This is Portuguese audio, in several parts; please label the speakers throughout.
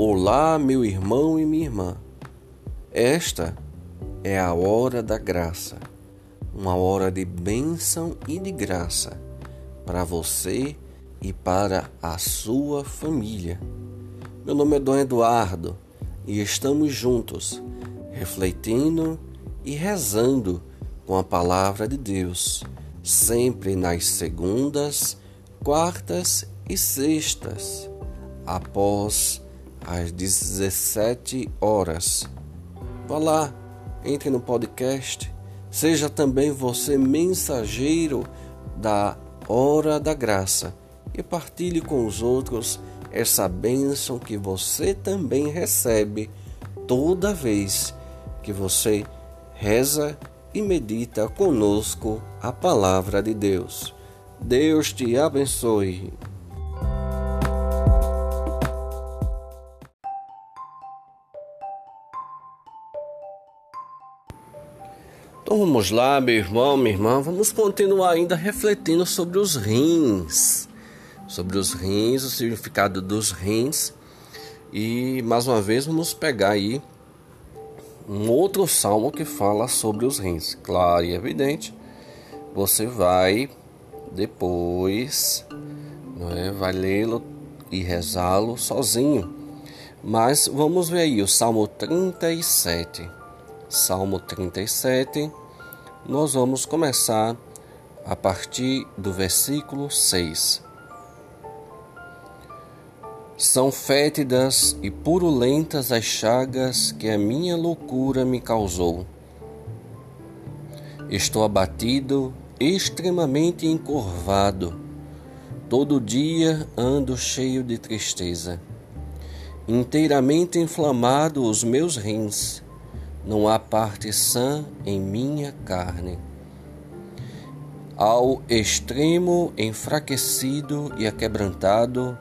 Speaker 1: Olá, meu irmão e minha irmã. Esta é a hora da graça, uma hora de bênção e de graça para você e para a sua família. Meu nome é Dom Eduardo e estamos juntos, refletindo e rezando com a palavra de Deus, sempre nas segundas, quartas e sextas, após às 17 horas. Vá lá, entre no podcast, seja também você mensageiro da hora da graça e partilhe com os outros essa bênção que você também recebe toda vez que você reza e medita conosco a palavra de Deus. Deus te abençoe. Então vamos lá, meu irmão, minha irmã, vamos continuar ainda refletindo sobre os rins, sobre os rins, o significado dos rins. E mais uma vez vamos pegar aí um outro salmo que fala sobre os rins. Claro e evidente, você vai depois, não é, vai lê-lo e rezá-lo sozinho. Mas vamos ver aí o Salmo 37. Salmo 37, nós vamos começar a partir do versículo 6. São fétidas e purulentas as chagas que a minha loucura me causou. Estou abatido, extremamente encurvado. Todo dia ando cheio de tristeza. Inteiramente inflamado os meus rins não há parte sã em minha carne. Ao extremo enfraquecido e aquebrantado,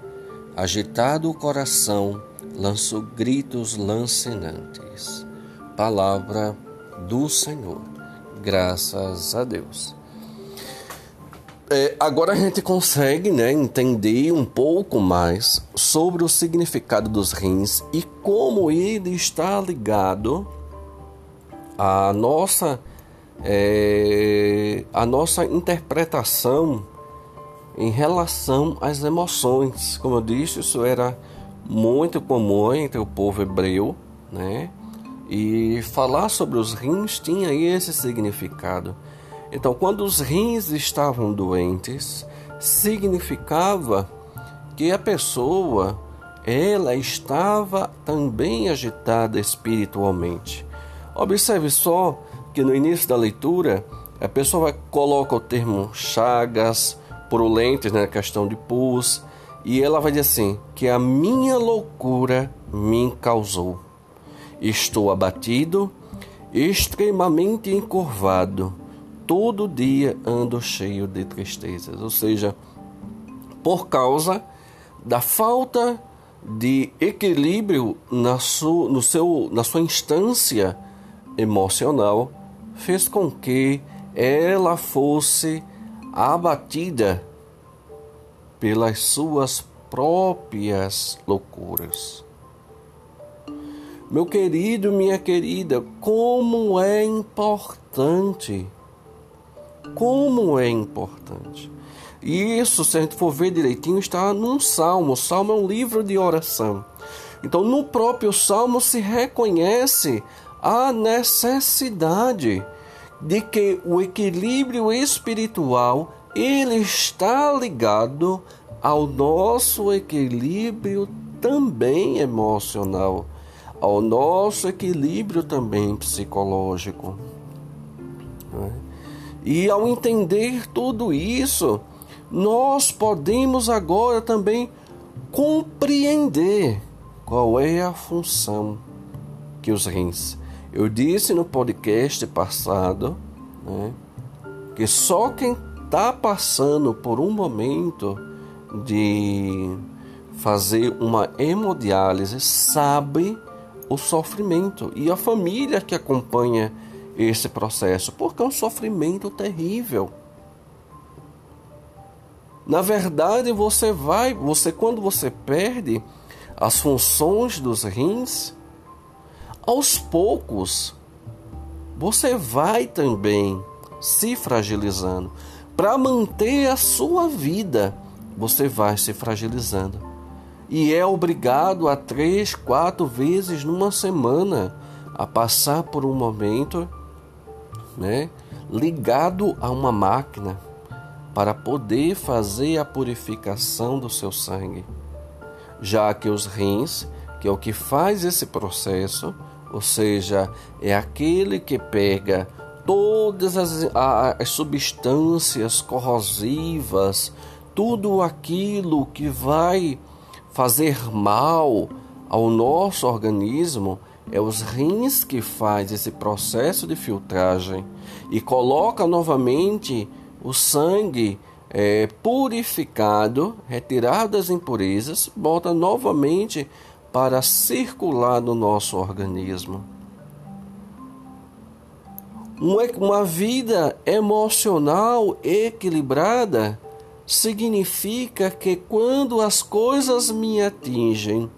Speaker 1: agitado o coração, lanço gritos lancinantes. Palavra do Senhor. Graças a Deus. É, agora a gente consegue né, entender um pouco mais sobre o significado dos rins e como ele está ligado a nossa é, a nossa interpretação em relação às emoções. Como eu disse, isso era muito comum entre o povo hebreu, né? E falar sobre os rins tinha esse significado. Então, quando os rins estavam doentes, significava que a pessoa ela estava também agitada espiritualmente. Observe só que no início da leitura a pessoa coloca o termo chagas, purulentes, né, questão de pus, e ela vai dizer assim: que a minha loucura me causou. Estou abatido, extremamente encurvado, todo dia ando cheio de tristezas. Ou seja, por causa da falta de equilíbrio na, no seu, na sua instância emocional fez com que ela fosse abatida pelas suas próprias loucuras. Meu querido, minha querida, como é importante. Como é importante. E isso, se a gente for ver direitinho, está num salmo. O salmo é um livro de oração. Então, no próprio salmo se reconhece a necessidade de que o equilíbrio espiritual ele está ligado ao nosso equilíbrio também emocional, ao nosso equilíbrio também psicológico. Né? E ao entender tudo isso, nós podemos agora também compreender qual é a função que os rins eu disse no podcast passado né, que só quem está passando por um momento de fazer uma hemodiálise sabe o sofrimento e a família que acompanha esse processo, porque é um sofrimento terrível. Na verdade, você vai, você quando você perde, as funções dos rins, aos poucos você vai também se fragilizando. Para manter a sua vida, você vai se fragilizando. E é obrigado a três, quatro vezes numa semana a passar por um momento né, ligado a uma máquina para poder fazer a purificação do seu sangue, já que os rins, que é o que faz esse processo, ou seja, é aquele que pega todas as, as substâncias corrosivas, tudo aquilo que vai fazer mal ao nosso organismo, é os rins que faz esse processo de filtragem e coloca novamente o sangue é, purificado, retirado as impurezas, volta novamente para circular no nosso organismo. Uma vida emocional equilibrada significa que quando as coisas me atingem,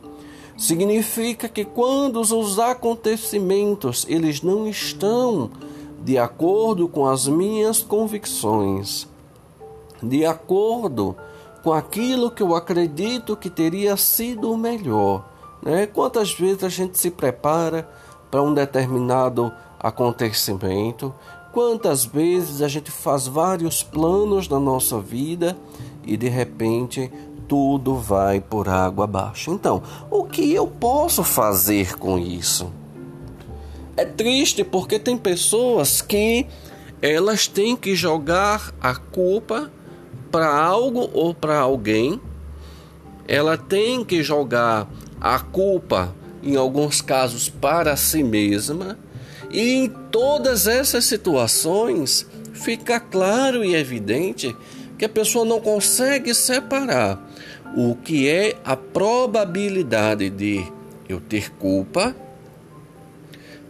Speaker 1: significa que quando os acontecimentos eles não estão de acordo com as minhas convicções, de acordo com aquilo que eu acredito que teria sido melhor. Né? Quantas vezes a gente se prepara para um determinado acontecimento, quantas vezes a gente faz vários planos na nossa vida e de repente tudo vai por água abaixo. Então, o que eu posso fazer com isso? É triste porque tem pessoas que elas têm que jogar a culpa para algo ou para alguém. Ela tem que jogar a culpa, em alguns casos, para si mesma. E em todas essas situações fica claro e evidente que a pessoa não consegue separar o que é a probabilidade de eu ter culpa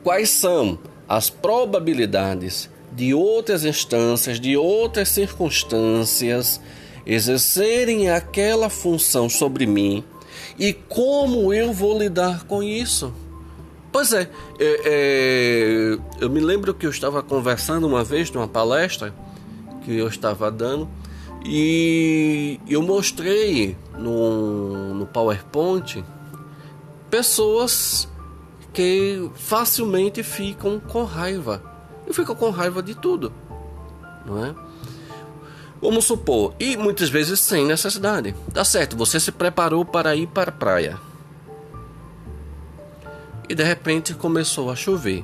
Speaker 1: quais são as probabilidades de outras instâncias, de outras circunstâncias exercerem aquela função sobre mim e como eu vou lidar com isso. Pois é, é, é, eu me lembro que eu estava conversando uma vez numa palestra que eu estava dando e eu mostrei no, no PowerPoint pessoas que facilmente ficam com raiva. E ficam com raiva de tudo, não é? Vamos supor, e muitas vezes sem necessidade. Tá certo, você se preparou para ir para a praia. E de repente começou a chover.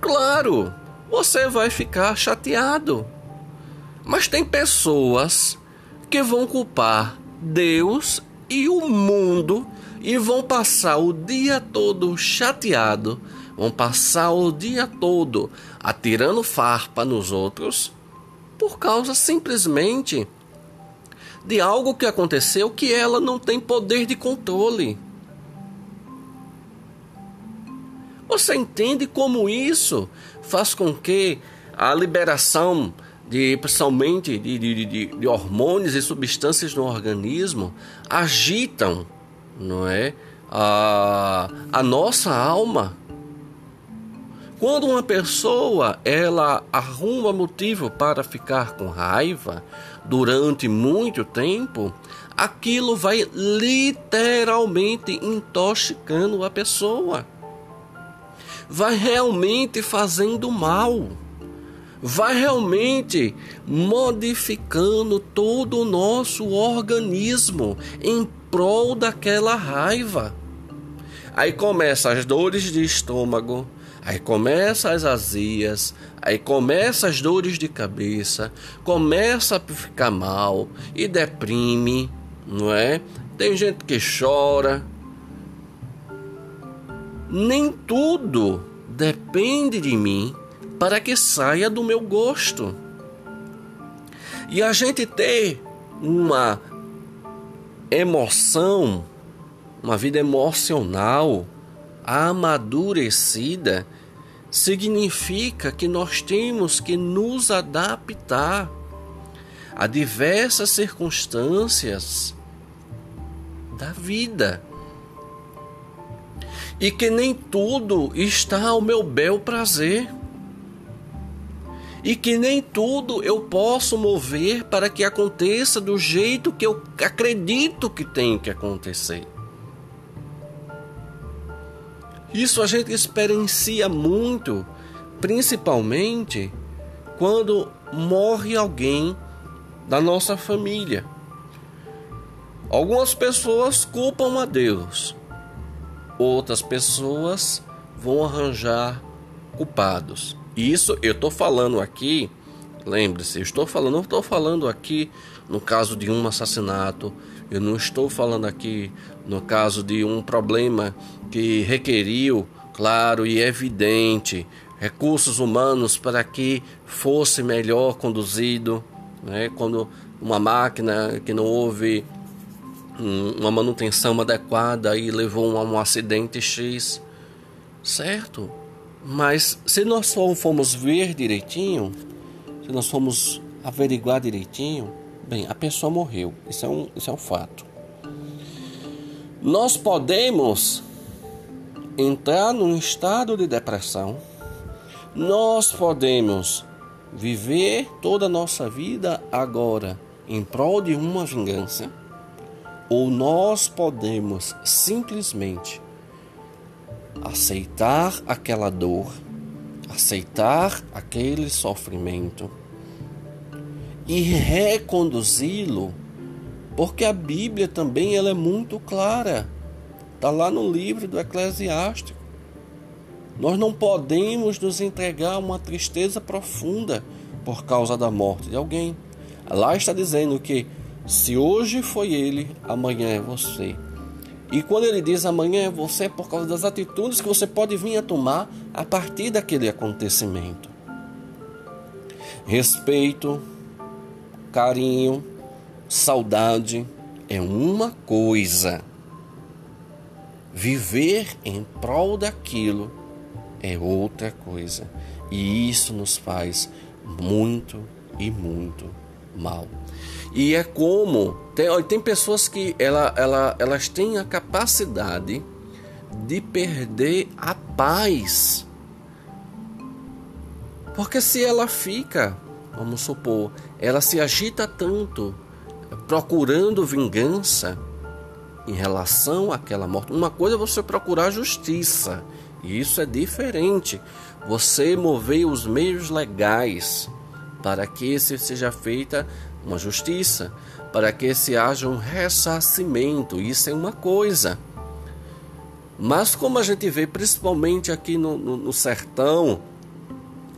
Speaker 1: Claro, você vai ficar chateado. Mas tem pessoas que vão culpar Deus e o mundo e vão passar o dia todo chateado, vão passar o dia todo atirando farpa nos outros por causa simplesmente de algo que aconteceu que ela não tem poder de controle. Você entende como isso faz com que a liberação de principalmente de, de, de, de hormônios e substâncias no organismo agitam não é? A, a nossa alma. Quando uma pessoa ela arruma motivo para ficar com raiva durante muito tempo, aquilo vai literalmente intoxicando a pessoa. Vai realmente fazendo mal. Vai realmente modificando todo o nosso organismo em prol daquela raiva. Aí começa as dores de estômago, aí começa as azias, aí começa as dores de cabeça, começa a ficar mal e deprime, não é? Tem gente que chora. Nem tudo depende de mim para que saia do meu gosto. E a gente ter uma emoção, uma vida emocional amadurecida, significa que nós temos que nos adaptar a diversas circunstâncias da vida. e que nem tudo está ao meu bel prazer e que nem tudo eu posso mover para que aconteça do jeito que eu acredito que tem que acontecer. Isso a gente experiencia muito, principalmente quando morre alguém da nossa família. Algumas pessoas culpam a Deus, outras pessoas vão arranjar culpados. Isso eu estou falando aqui, lembre-se, eu estou falando, não estou falando aqui no caso de um assassinato, eu não estou falando aqui no caso de um problema que requeriu, claro e evidente, recursos humanos para que fosse melhor conduzido, né? quando uma máquina que não houve uma manutenção adequada e levou a um acidente X, certo? Mas se nós formos ver direitinho, se nós formos averiguar direitinho, bem, a pessoa morreu. Isso é um, isso é um fato. Nós podemos entrar num estado de depressão. Nós podemos viver toda a nossa vida agora em prol de uma vingança. Ou nós podemos simplesmente aceitar aquela dor, aceitar aquele sofrimento e reconduzi-lo, porque a Bíblia também ela é muito clara. Está lá no livro do Eclesiástico. Nós não podemos nos entregar a uma tristeza profunda por causa da morte de alguém. Lá está dizendo que se hoje foi ele, amanhã é você. E quando ele diz amanhã é você, é por causa das atitudes que você pode vir a tomar a partir daquele acontecimento. Respeito, carinho, saudade é uma coisa. Viver em prol daquilo é outra coisa. E isso nos faz muito e muito mal. E é como tem, tem pessoas que ela, ela, elas têm a capacidade de perder a paz. Porque se ela fica, vamos supor, ela se agita tanto procurando vingança em relação àquela morte. Uma coisa é você procurar justiça, e isso é diferente. Você mover os meios legais para que seja feita uma justiça, para que se haja um ressarcimento. Isso é uma coisa. Mas como a gente vê, principalmente aqui no, no, no sertão,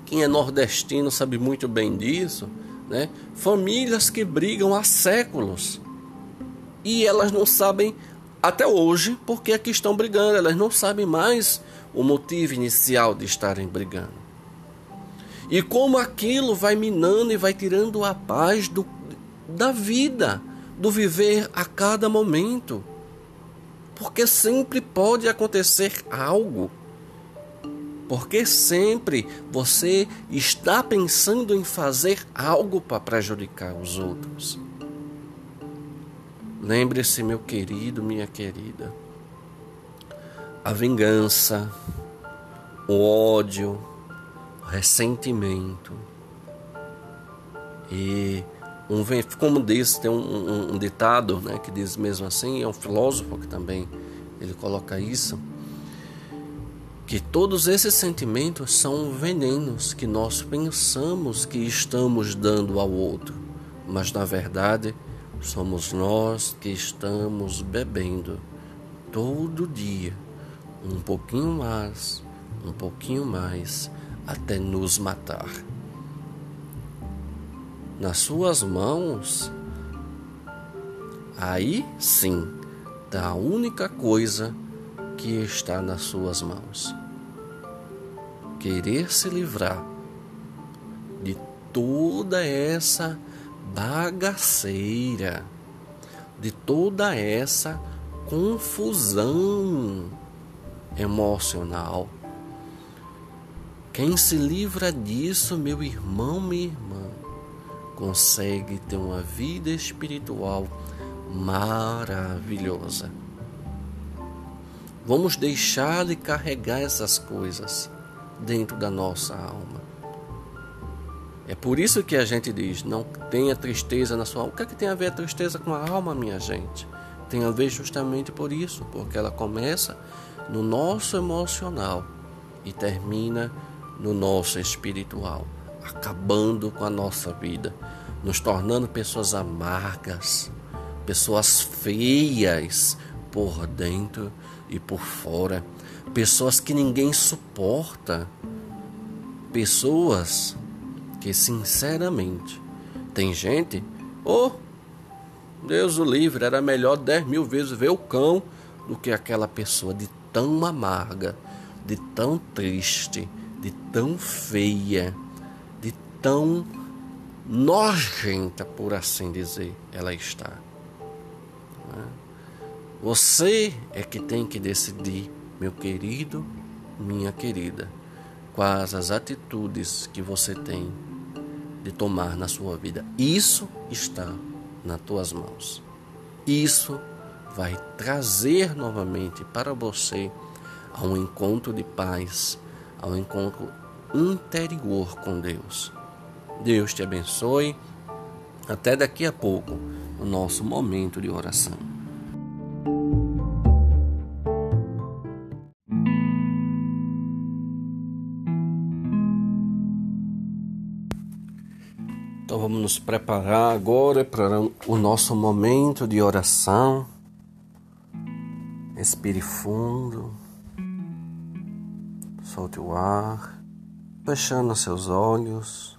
Speaker 1: quem é nordestino sabe muito bem disso, né? Famílias que brigam há séculos e elas não sabem até hoje porque é que estão brigando, elas não sabem mais o motivo inicial de estarem brigando. E como aquilo vai minando e vai tirando a paz do, da vida, do viver a cada momento. Porque sempre pode acontecer algo. Porque sempre você está pensando em fazer algo para prejudicar os outros. Lembre-se, meu querido, minha querida, a vingança, o ódio, ressentimento. E um, como diz, tem um, um, um, ditado né, que diz mesmo assim, é um filósofo que também ele coloca isso, que todos esses sentimentos são venenos que nós pensamos que estamos dando ao outro, mas na verdade somos nós que estamos bebendo todo dia um pouquinho mais, um pouquinho mais, até nos matar. Nas suas mãos, aí sim está a única coisa que está nas suas mãos. Querer se livrar de toda essa bagaceira, de toda essa confusão emocional quem se livra disso, meu irmão, minha irmã, consegue ter uma vida espiritual maravilhosa. Vamos deixar de carregar essas coisas dentro da nossa alma. É por isso que a gente diz: não tenha tristeza na sua alma. O que, é que tem a ver a tristeza com a alma, minha gente? Tem a ver justamente por isso, porque ela começa no nosso emocional e termina no nosso espiritual, acabando com a nossa vida, nos tornando pessoas amargas, pessoas feias por dentro e por fora, pessoas que ninguém suporta, pessoas que sinceramente tem gente, oh, Deus o livre, era melhor dez mil vezes ver o cão do que aquela pessoa de tão amarga, de tão triste, de tão feia, de tão nojenta, por assim dizer, ela está. Você é que tem que decidir, meu querido, minha querida, quais as atitudes que você tem de tomar na sua vida. Isso está nas tuas mãos. Isso vai trazer novamente para você a um encontro de paz, a um encontro interior com Deus. Deus te abençoe. Até daqui a pouco, o nosso momento de oração. Então vamos nos preparar agora para o nosso momento de oração. Respire fundo. Solte o ar, fechando seus olhos.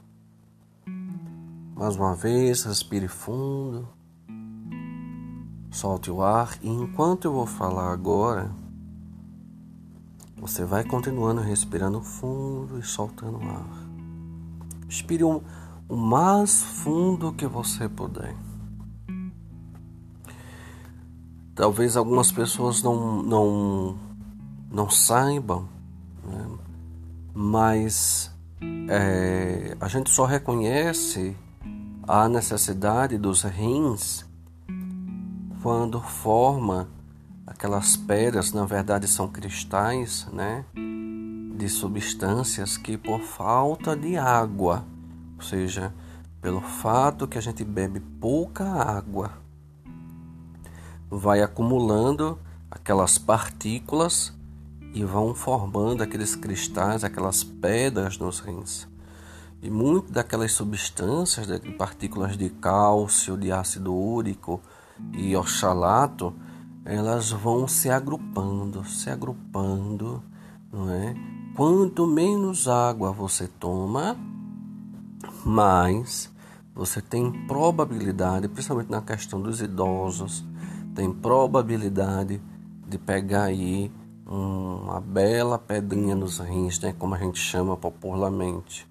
Speaker 1: Mais uma vez, respire fundo. Solte o ar e enquanto eu vou falar agora, você vai continuando respirando fundo e soltando o ar. Respire um o mais fundo que você puder. Talvez algumas pessoas não, não, não saibam, né? mas é, a gente só reconhece a necessidade dos rins quando forma aquelas pedras, na verdade são cristais, né? De substâncias que por falta de água ou seja, pelo fato que a gente bebe pouca água, vai acumulando aquelas partículas e vão formando aqueles cristais, aquelas pedras nos rins. E muito daquelas substâncias, de partículas de cálcio, de ácido úrico e oxalato, elas vão se agrupando, se agrupando, não é? Quanto menos água você toma, mas você tem probabilidade, principalmente na questão dos idosos, tem probabilidade de pegar aí uma bela pedrinha nos rins, né, como a gente chama popularmente.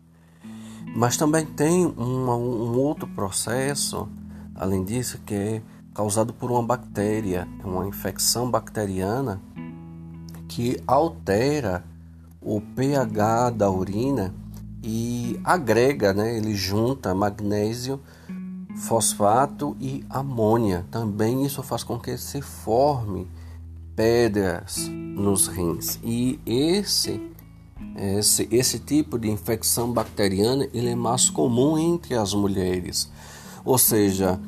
Speaker 1: Mas também tem uma, um outro processo, além disso, que é causado por uma bactéria, uma infecção bacteriana que altera o pH da urina e agrega, né? Ele junta magnésio, fosfato e amônia. Também isso faz com que se forme pedras nos rins. E esse esse, esse tipo de infecção bacteriana ele é mais comum entre as mulheres. Ou seja,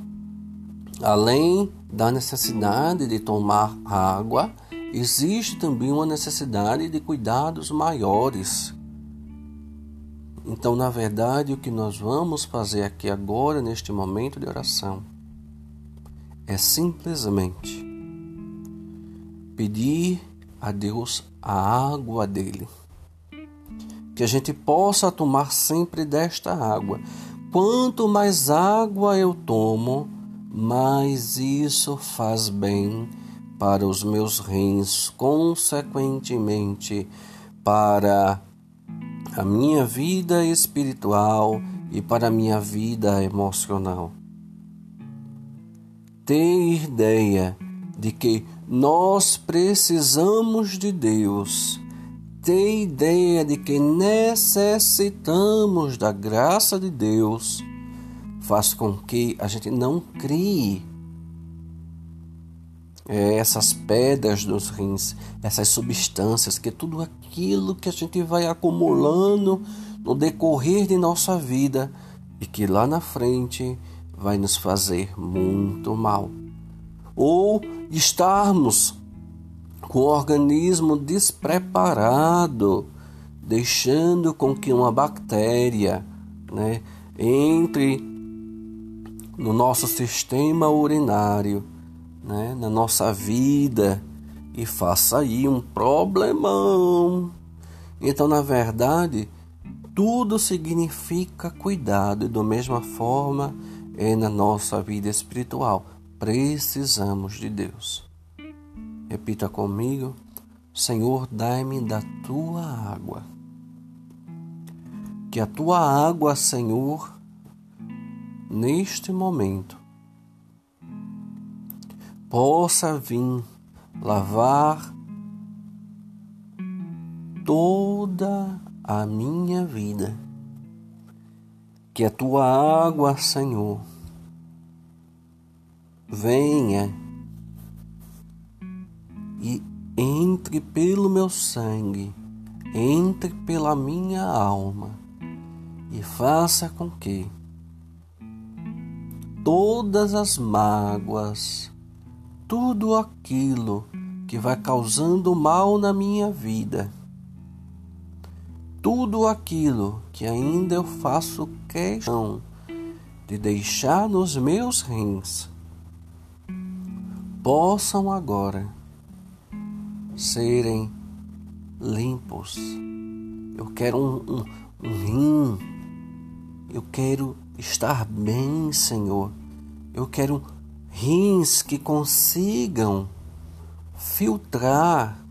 Speaker 1: além da necessidade de tomar água, existe também uma necessidade de cuidados maiores então, na verdade, o que nós vamos fazer aqui agora, neste momento de oração, é simplesmente pedir a Deus a água dele. Que a gente possa tomar sempre desta água. Quanto mais água eu tomo, mais isso faz bem para os meus rins, consequentemente para a minha vida espiritual e para a minha vida emocional. Ter ideia de que nós precisamos de Deus. Ter ideia de que necessitamos da graça de Deus faz com que a gente não crie essas pedras dos rins, essas substâncias, que é tudo aquilo que a gente vai acumulando no decorrer de nossa vida e que lá na frente vai nos fazer muito mal. Ou estarmos com o organismo despreparado, deixando com que uma bactéria né, entre no nosso sistema urinário né, na nossa vida e faça aí um problemão. Então, na verdade, tudo significa cuidado e da mesma forma é na nossa vida espiritual. Precisamos de Deus. Repita comigo: Senhor, dai-me da tua água. Que a tua água, Senhor, neste momento, possa vir lavar toda a minha vida. Que a tua água, Senhor, venha e entre pelo meu sangue, entre pela minha alma e faça com que todas as mágoas, tudo aquilo que vai causando mal na minha vida, tudo aquilo que ainda eu faço questão de deixar nos meus rins, possam agora serem limpos. Eu quero um, um, um rim, eu quero estar bem, Senhor. Eu quero rins que consigam filtrar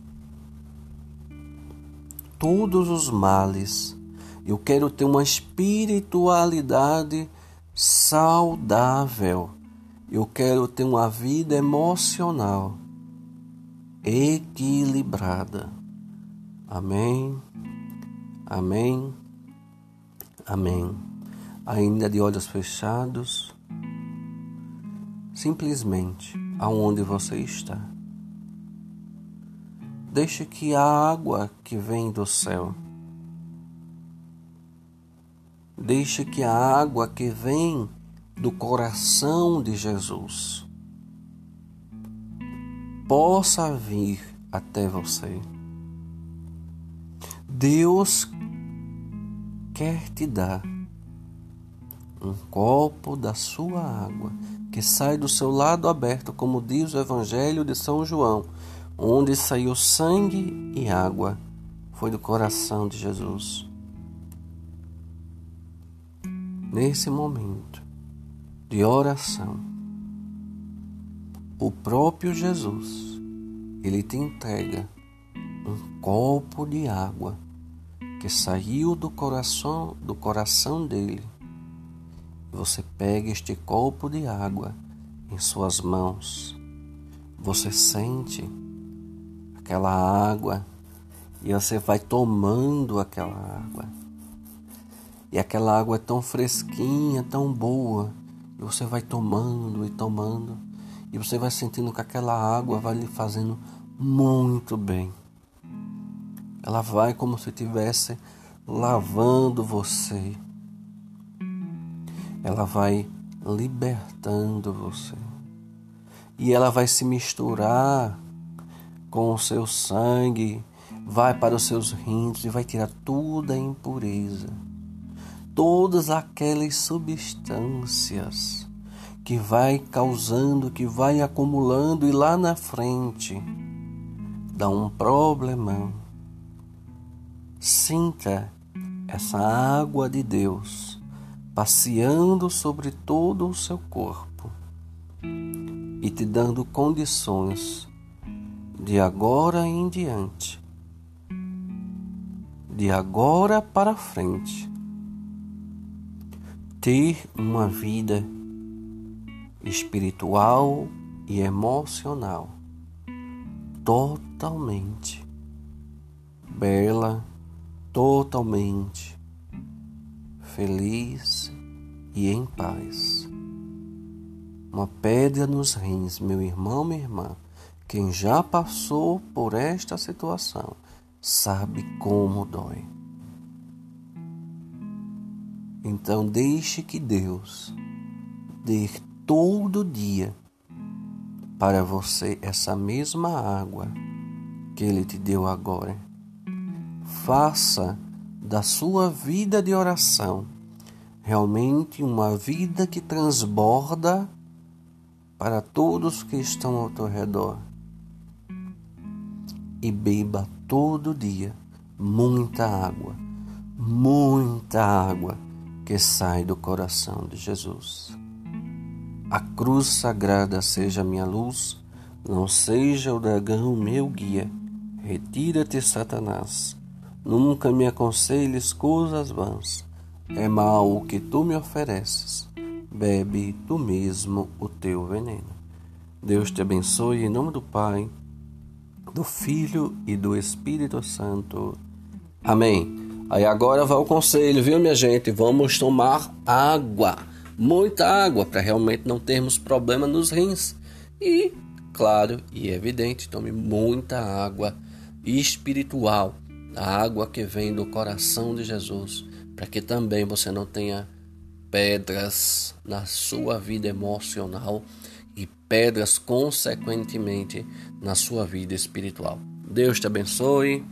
Speaker 1: todos os males. Eu quero ter uma espiritualidade saudável. Eu quero ter uma vida emocional equilibrada. Amém. Amém. Amém. Ainda de olhos fechados simplesmente aonde você está. Deixe que a água que vem do céu, deixe que a água que vem do coração de Jesus possa vir até você. Deus quer te dar um copo da sua água que sai do seu lado aberto, como diz o Evangelho de São João, onde saiu sangue e água, foi do coração de Jesus. Nesse momento de oração, o próprio Jesus, ele te entrega um copo de água que saiu do coração do coração dele você pega este copo de água em suas mãos. Você sente aquela água e você vai tomando aquela água. E aquela água é tão fresquinha, tão boa, e você vai tomando e tomando, e você vai sentindo que aquela água vai lhe fazendo muito bem. Ela vai como se estivesse lavando você ela vai libertando você. E ela vai se misturar com o seu sangue, vai para os seus rins e vai tirar toda a impureza, todas aquelas substâncias que vai causando, que vai acumulando e lá na frente dá um problemão. Sinta essa água de Deus passeando sobre todo o seu corpo e te dando condições de agora em diante, de agora para frente, ter uma vida espiritual e emocional totalmente bela, totalmente feliz e em paz. Uma pedra nos rins, meu irmão, minha irmã, Quem já passou por esta situação sabe como dói. Então deixe que Deus dê todo dia para você essa mesma água que Ele te deu agora. Faça da sua vida de oração realmente uma vida que transborda para todos que estão ao teu redor. E beba todo dia muita água, muita água que sai do coração de Jesus. A cruz sagrada seja minha luz, não seja o dragão meu guia. Retira-te, Satanás. Nunca me aconselhes coisas vãs. É mal o que tu me ofereces. Bebe tu mesmo o teu veneno. Deus te abençoe em nome do Pai, do Filho e do Espírito Santo. Amém. Aí agora vai o conselho, viu, minha gente? Vamos tomar água, muita água, para realmente não termos problema nos rins. E, claro e evidente, tome muita água espiritual, a água que vem do coração de Jesus, para que também você não tenha pedras na sua vida emocional e pedras, consequentemente, na sua vida espiritual. Deus te abençoe.